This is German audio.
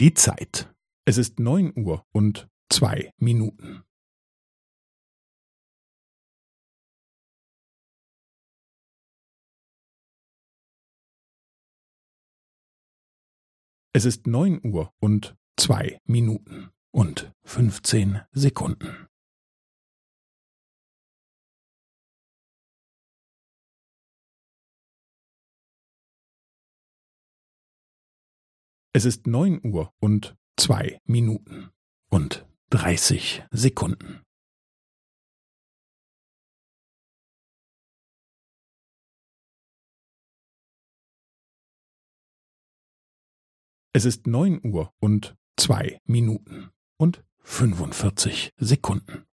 Die Zeit. Es ist neun Uhr und zwei Minuten. Es ist neun Uhr und zwei Minuten und fünfzehn Sekunden. Es ist neun Uhr und zwei Minuten und dreißig Sekunden. Es ist neun Uhr und zwei Minuten und fünfundvierzig Sekunden.